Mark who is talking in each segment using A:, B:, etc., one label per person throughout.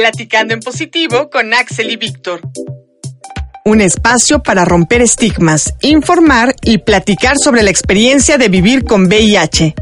A: Platicando en positivo con Axel y Víctor.
B: Un espacio para romper estigmas, informar y platicar sobre la experiencia de vivir con VIH.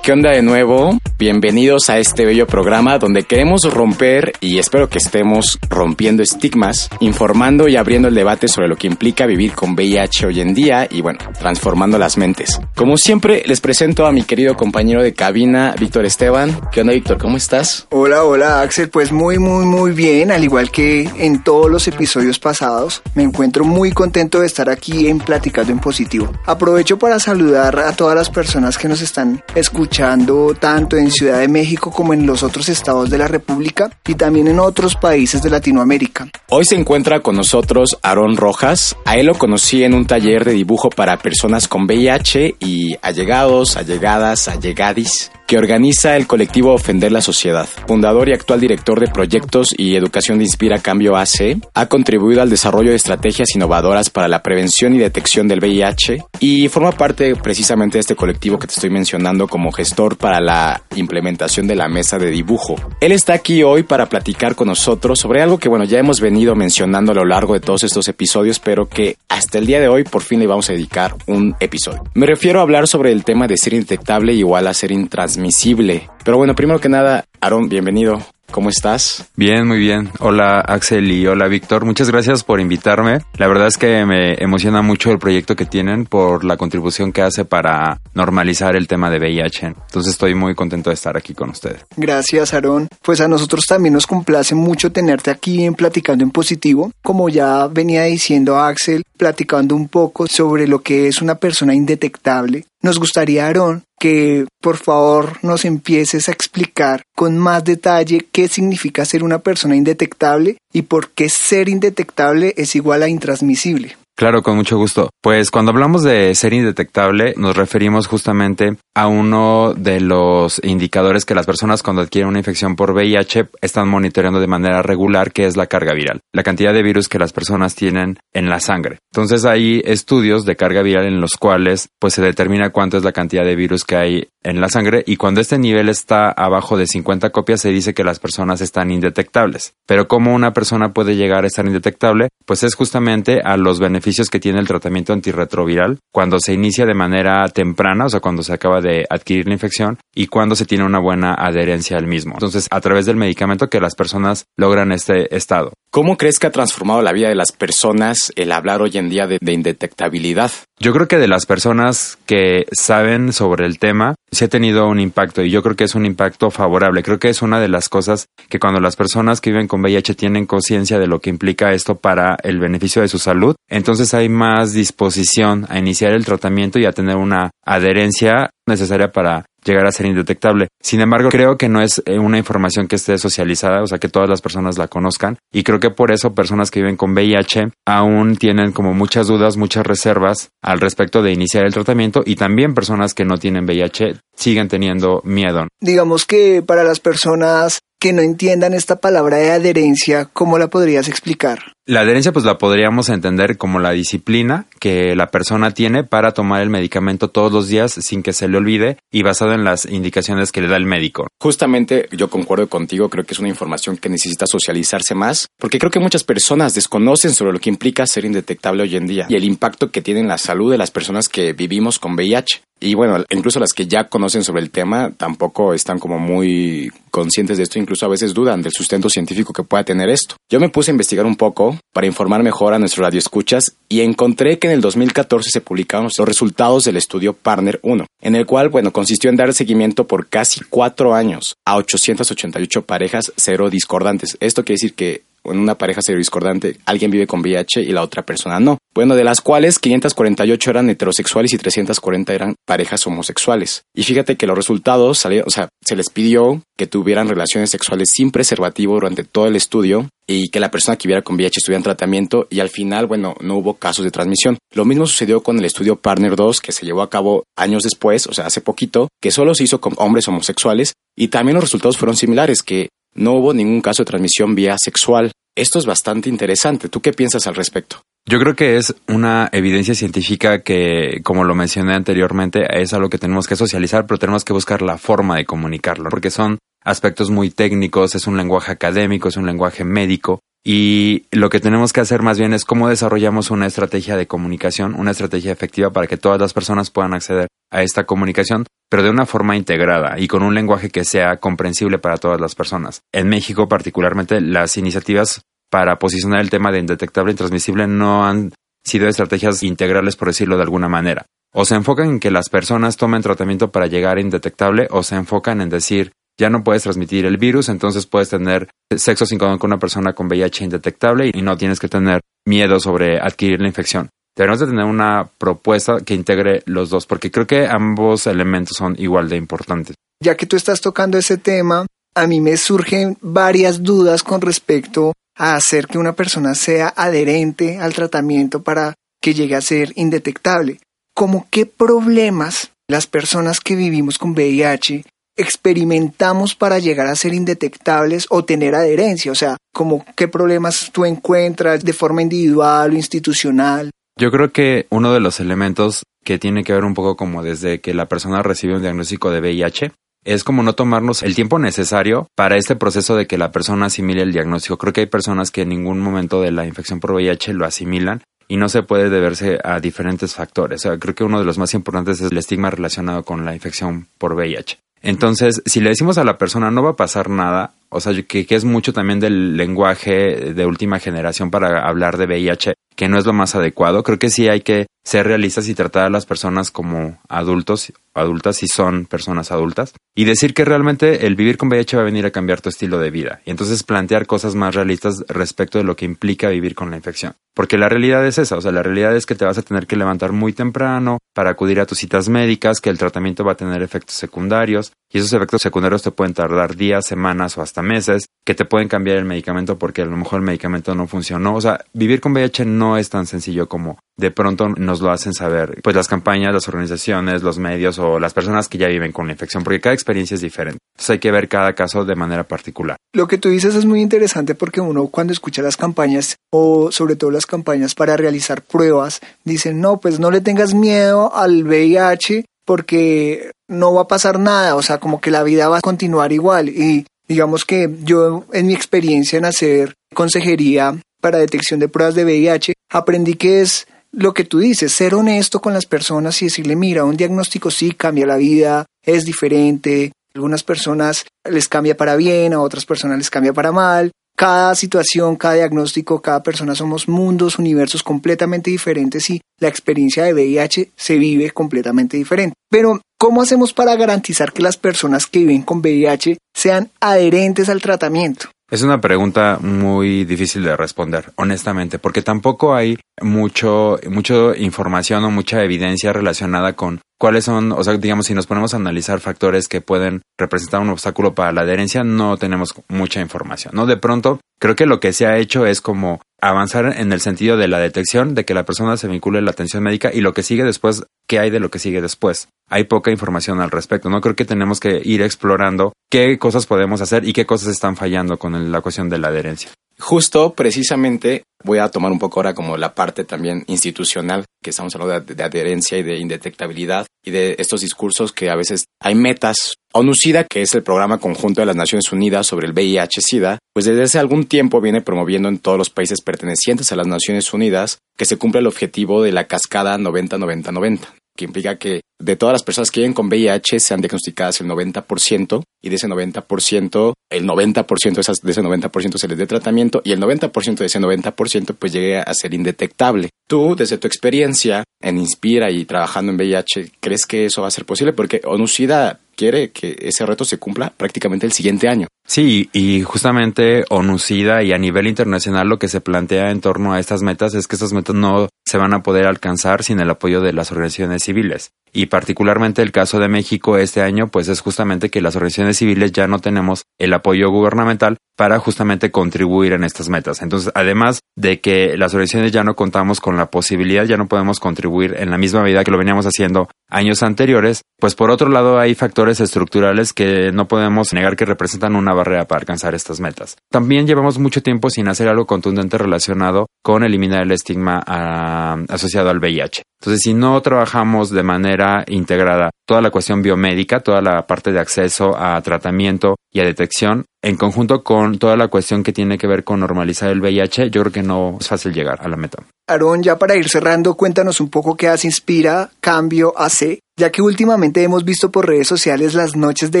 C: ¿Qué onda de nuevo? Bienvenidos a este bello programa donde queremos romper y espero que estemos rompiendo estigmas, informando y abriendo el debate sobre lo que implica vivir con VIH hoy en día y bueno, transformando las mentes. Como siempre, les presento a mi querido compañero de cabina, Víctor Esteban. ¿Qué onda, Víctor? ¿Cómo estás?
D: Hola, hola, Axel. Pues muy, muy, muy bien. Al igual que en todos los episodios pasados, me encuentro muy contento de estar aquí en Platicando en Positivo. Aprovecho para saludar a todas las personas que nos están escuchando escuchando tanto en Ciudad de México como en los otros estados de la República y también en otros países de Latinoamérica.
C: Hoy se encuentra con nosotros Aarón Rojas. A él lo conocí en un taller de dibujo para personas con VIH y allegados, allegadas, allegadis que organiza el colectivo Ofender la Sociedad. Fundador y actual director de proyectos y educación de Inspira Cambio AC, ha contribuido al desarrollo de estrategias innovadoras para la prevención y detección del VIH y forma parte precisamente de este colectivo que te estoy mencionando como gestor para la implementación de la mesa de dibujo. Él está aquí hoy para platicar con nosotros sobre algo que bueno ya hemos venido mencionando a lo largo de todos estos episodios, pero que hasta el día de hoy por fin le vamos a dedicar un episodio. Me refiero a hablar sobre el tema de ser indetectable igual a ser intransmisible pero bueno, primero que nada, Aaron, bienvenido. ¿Cómo estás?
E: Bien, muy bien. Hola Axel y hola Víctor. Muchas gracias por invitarme. La verdad es que me emociona mucho el proyecto que tienen por la contribución que hace para normalizar el tema de VIH. Entonces estoy muy contento de estar aquí con ustedes.
D: Gracias, Aaron. Pues a nosotros también nos complace mucho tenerte aquí en Platicando en Positivo. Como ya venía diciendo Axel, platicando un poco sobre lo que es una persona indetectable. Nos gustaría, Aaron, que por favor nos empieces a explicar con más detalle qué significa ser una persona indetectable y por qué ser indetectable es igual a intransmisible.
E: Claro, con mucho gusto. Pues cuando hablamos de ser indetectable, nos referimos justamente a uno de los indicadores que las personas cuando adquieren una infección por VIH están monitoreando de manera regular, que es la carga viral, la cantidad de virus que las personas tienen en la sangre. Entonces hay estudios de carga viral en los cuales pues se determina cuánto es la cantidad de virus que hay en la sangre y cuando este nivel está abajo de 50 copias se dice que las personas están indetectables. Pero cómo una persona puede llegar a estar indetectable, pues es justamente a los beneficios que tiene el tratamiento antirretroviral cuando se inicia de manera temprana, o sea, cuando se acaba de adquirir la infección y cuando se tiene una buena adherencia al mismo. Entonces, a través del medicamento que las personas logran este estado.
C: ¿Cómo crees que ha transformado la vida de las personas el hablar hoy en día de, indetectabilidad?
E: Yo creo que de las personas que saben sobre el tema, sí ha tenido un impacto y yo creo que es un impacto favorable. Creo que es una de las cosas que cuando las personas que viven con VIH tienen conciencia de lo que implica esto para el beneficio de su salud, entonces hay más disposición a iniciar el tratamiento y a tener una adherencia necesaria para llegar a ser indetectable. Sin embargo, creo que no es eh, una información que esté socializada, o sea, que todas las personas la conozcan. Y creo que por eso personas que viven con VIH aún tienen como muchas dudas, muchas reservas al respecto de iniciar el tratamiento y también personas que no tienen VIH siguen teniendo miedo.
D: Digamos que para las personas que no entiendan esta palabra de adherencia, ¿cómo la podrías explicar?
E: La adherencia pues la podríamos entender como la disciplina que la persona tiene para tomar el medicamento todos los días sin que se le olvide y basado en las indicaciones que le da el médico.
C: Justamente yo concuerdo contigo, creo que es una información que necesita socializarse más, porque creo que muchas personas desconocen sobre lo que implica ser indetectable hoy en día y el impacto que tiene en la salud de las personas que vivimos con VIH. Y bueno, incluso las que ya conocen sobre el tema tampoco están como muy conscientes de esto, incluso a veces dudan del sustento científico que pueda tener esto. Yo me puse a investigar un poco para informar mejor a nuestro radioescuchas y encontré que en el 2014 se publicaron los resultados del estudio Partner 1, en el cual, bueno, consistió en dar seguimiento por casi cuatro años a 888 parejas cero discordantes. Esto quiere decir que en una pareja discordante alguien vive con VIH y la otra persona no. Bueno, de las cuales 548 eran heterosexuales y 340 eran parejas homosexuales. Y fíjate que los resultados salieron, o sea, se les pidió que tuvieran relaciones sexuales sin preservativo durante todo el estudio y que la persona que viviera con VIH estuviera en tratamiento y al final, bueno, no hubo casos de transmisión. Lo mismo sucedió con el estudio Partner 2 que se llevó a cabo años después, o sea, hace poquito, que solo se hizo con hombres homosexuales y también los resultados fueron similares, que no hubo ningún caso de transmisión vía sexual. Esto es bastante interesante. ¿Tú qué piensas al respecto?
E: Yo creo que es una evidencia científica que, como lo mencioné anteriormente, es algo que tenemos que socializar, pero tenemos que buscar la forma de comunicarlo, porque son aspectos muy técnicos, es un lenguaje académico, es un lenguaje médico. Y lo que tenemos que hacer más bien es cómo desarrollamos una estrategia de comunicación, una estrategia efectiva para que todas las personas puedan acceder a esta comunicación, pero de una forma integrada y con un lenguaje que sea comprensible para todas las personas. En México particularmente las iniciativas para posicionar el tema de indetectable e intransmisible no han sido estrategias integrales, por decirlo de alguna manera. O se enfocan en que las personas tomen tratamiento para llegar a indetectable o se enfocan en decir ya no puedes transmitir el virus, entonces puedes tener sexo sin condón con una persona con VIH indetectable y no tienes que tener miedo sobre adquirir la infección. Debemos de tener una propuesta que integre los dos, porque creo que ambos elementos son igual de importantes.
D: Ya que tú estás tocando ese tema, a mí me surgen varias dudas con respecto a hacer que una persona sea adherente al tratamiento para que llegue a ser indetectable. ¿Cómo qué problemas las personas que vivimos con VIH experimentamos para llegar a ser indetectables o tener adherencia? O sea, como qué problemas tú encuentras de forma individual o institucional.
E: Yo creo que uno de los elementos que tiene que ver un poco como desde que la persona recibe un diagnóstico de VIH es como no tomarnos el tiempo necesario para este proceso de que la persona asimile el diagnóstico. Creo que hay personas que en ningún momento de la infección por VIH lo asimilan y no se puede deberse a diferentes factores. creo que uno de los más importantes es el estigma relacionado con la infección por VIH. Entonces, si le decimos a la persona no va a pasar nada, o sea, que, que, es mucho también del lenguaje de última generación para hablar de VIH, que no es lo más adecuado. Creo que sí hay que ser realistas y tratar a las personas como adultos, adultas si son personas adultas, y decir que realmente el vivir con VIH va a venir a cambiar tu estilo de vida. Y entonces plantear cosas más realistas respecto de lo que implica vivir con la infección. Porque la realidad es esa, o sea, la realidad es que te vas a tener que levantar muy temprano para acudir a tus citas médicas, que el tratamiento va a tener efectos secundarios, y esos efectos secundarios te pueden tardar días, semanas o hasta meses, que te pueden cambiar el medicamento porque a lo mejor el medicamento no funcionó. O sea, vivir con VIH no es tan sencillo como de pronto nos lo hacen saber, pues las campañas, las organizaciones, los medios o las personas que ya viven con la infección, porque cada experiencia es diferente. Entonces hay que ver cada caso de manera particular.
D: Lo que tú dices es muy interesante porque uno cuando escucha las campañas o sobre todo las campañas para realizar pruebas, dicen, no, pues no le tengas miedo al VIH porque no va a pasar nada, o sea, como que la vida va a continuar igual. Y digamos que yo en mi experiencia en hacer consejería para detección de pruebas de VIH, aprendí que es lo que tú dices, ser honesto con las personas y decirle, mira, un diagnóstico sí cambia la vida, es diferente, algunas personas les cambia para bien, a otras personas les cambia para mal, cada situación, cada diagnóstico, cada persona somos mundos, universos completamente diferentes y la experiencia de VIH se vive completamente diferente. Pero, ¿cómo hacemos para garantizar que las personas que viven con VIH sean adherentes al tratamiento?
E: Es una pregunta muy difícil de responder, honestamente, porque tampoco hay mucho, mucho información o mucha evidencia relacionada con cuáles son, o sea, digamos, si nos ponemos a analizar factores que pueden representar un obstáculo para la adherencia, no tenemos mucha información, ¿no? De pronto, creo que lo que se ha hecho es como avanzar en el sentido de la detección, de que la persona se vincule a la atención médica y lo que sigue después, ¿qué hay de lo que sigue después? Hay poca información al respecto, ¿no? Creo que tenemos que ir explorando qué cosas podemos hacer y qué cosas están fallando con la cuestión de la adherencia.
C: Justo, precisamente, voy a tomar un poco ahora como la parte también institucional, que estamos hablando de, adherencia y de indetectabilidad y de estos discursos que a veces hay metas. ONUCIDA, que es el programa conjunto de las Naciones Unidas sobre el VIH-Sida, pues desde hace algún tiempo viene promoviendo en todos los países pertenecientes a las Naciones Unidas que se cumpla el objetivo de la cascada 90-90-90 que implica que de todas las personas que viven con VIH sean diagnosticadas el 90% y de ese 90%, el 90% de, de ese 90% se les dé tratamiento y el 90% de ese 90% pues llegue a ser indetectable. Tú, desde tu experiencia en Inspira y trabajando en VIH, ¿crees que eso va a ser posible? Porque ONUCIDA quiere que ese reto se cumpla prácticamente el siguiente año.
E: Sí, y justamente ONUCIDA y a nivel internacional lo que se plantea en torno a estas metas es que estas metas no se van a poder alcanzar sin el apoyo de las organizaciones civiles. Y particularmente el caso de México este año, pues es justamente que las organizaciones civiles ya no tenemos el apoyo gubernamental para justamente contribuir en estas metas. Entonces, además de que las organizaciones ya no contamos con la posibilidad, ya no podemos contribuir en la misma medida que lo veníamos haciendo años anteriores, pues por otro lado hay factores estructurales que no podemos negar que representan una barrera para alcanzar estas metas. También llevamos mucho tiempo sin hacer algo contundente relacionado con eliminar el estigma ah, asociado al VIH. Entonces, si no trabajamos de manera integrada toda la cuestión biomédica, toda la parte de acceso a tratamiento y a detección, en conjunto con toda la cuestión que tiene que ver con normalizar el VIH, yo creo que no es fácil llegar a la meta.
D: Aarón, ya para ir cerrando, cuéntanos un poco qué hace Inspira Cambio AC, ya que últimamente hemos visto por redes sociales las noches de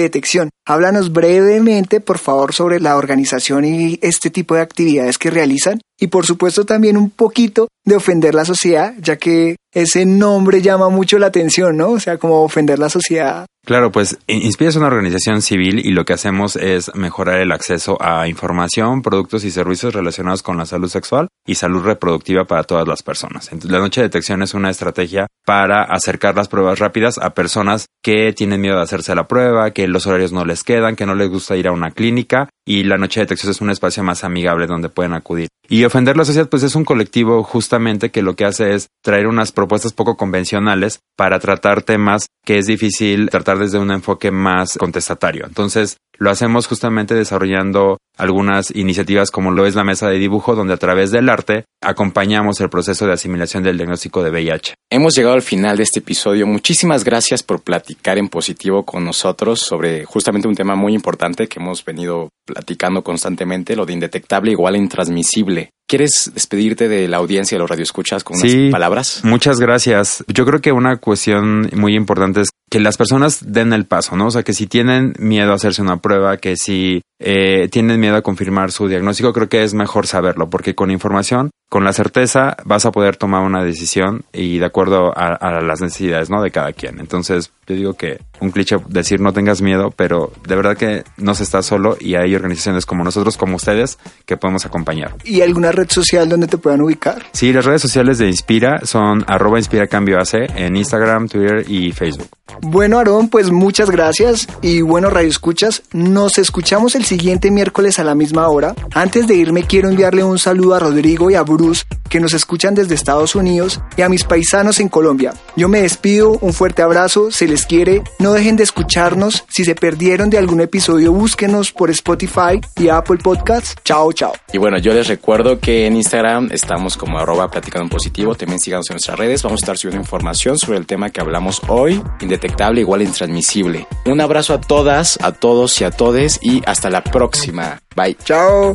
D: detección. Háblanos brevemente, por favor, sobre la organización y este tipo de actividades que realizan y por supuesto también un poquito de ofender la sociedad, ya que ese nombre llama mucho la atención, ¿no? O sea, como ofender la sociedad.
E: Claro, pues Inspira es una organización civil y lo que hacemos es mejorar el acceso a información, productos y servicios relacionados con la salud sexual y salud reproductiva para todas las personas. Entonces, la noche de detección es una estrategia para acercar las pruebas rápidas a personas que tienen miedo de hacerse la prueba, que los horarios no les quedan, que no les gusta ir a una clínica y la noche de detección es un espacio más amigable donde pueden acudir. Y ofender la sociedad pues es un colectivo justamente que lo que hace es traer unas propuestas poco convencionales para tratar temas que es difícil tratar desde un enfoque más contestatario. Entonces, lo hacemos justamente desarrollando algunas iniciativas como lo es la mesa de dibujo, donde a través del arte acompañamos el proceso de asimilación del diagnóstico de VIH.
C: Hemos llegado al final de este episodio. Muchísimas gracias por platicar en positivo con nosotros sobre justamente un tema muy importante que hemos venido platicando constantemente, lo de indetectable igual a intransmisible. ¿Quieres despedirte de la audiencia de los radioescuchas con unas palabras?
E: Muchas gracias. Yo creo que una cuestión muy importante es que las personas den el paso, ¿no? O sea, que si tienen miedo a hacerse una prueba, que si eh, tienen miedo a confirmar su diagnóstico, creo que es mejor saberlo, porque con información, con la certeza, vas a poder tomar una decisión y de acuerdo a, a las necesidades, ¿no? De cada quien. Entonces, yo digo que un cliché decir no tengas miedo, pero de verdad que no se está solo y hay organizaciones como nosotros, como ustedes, que podemos acompañar.
D: ¿Y alguna red social donde te puedan ubicar?
E: Sí, las redes sociales de Inspira son arroba Inspira Cambio AC en Instagram, Twitter y Facebook.
D: Bueno, Aarón, pues muchas gracias y bueno, Radio Escuchas, nos escuchamos el siguiente miércoles a la misma hora. Antes de irme, quiero enviarle un saludo a Rodrigo y a Que nos escuchan desde Estados Unidos y a mis paisanos en Colombia. Yo me despido, un fuerte abrazo, se les quiere, no dejen de escucharnos, si se perdieron de algún episodio, búsquenos por Spotify y Apple Podcasts. Chao, chao.
C: Y bueno, yo les recuerdo que en Instagram estamos como arroba platicando en positivo, también síganos en nuestras redes, vamos a estar subiendo información sobre el tema que hablamos hoy, indetectable igual intransmisible. Un abrazo a todas, a todos y a todes y hasta la próxima. Bye.
D: Chao.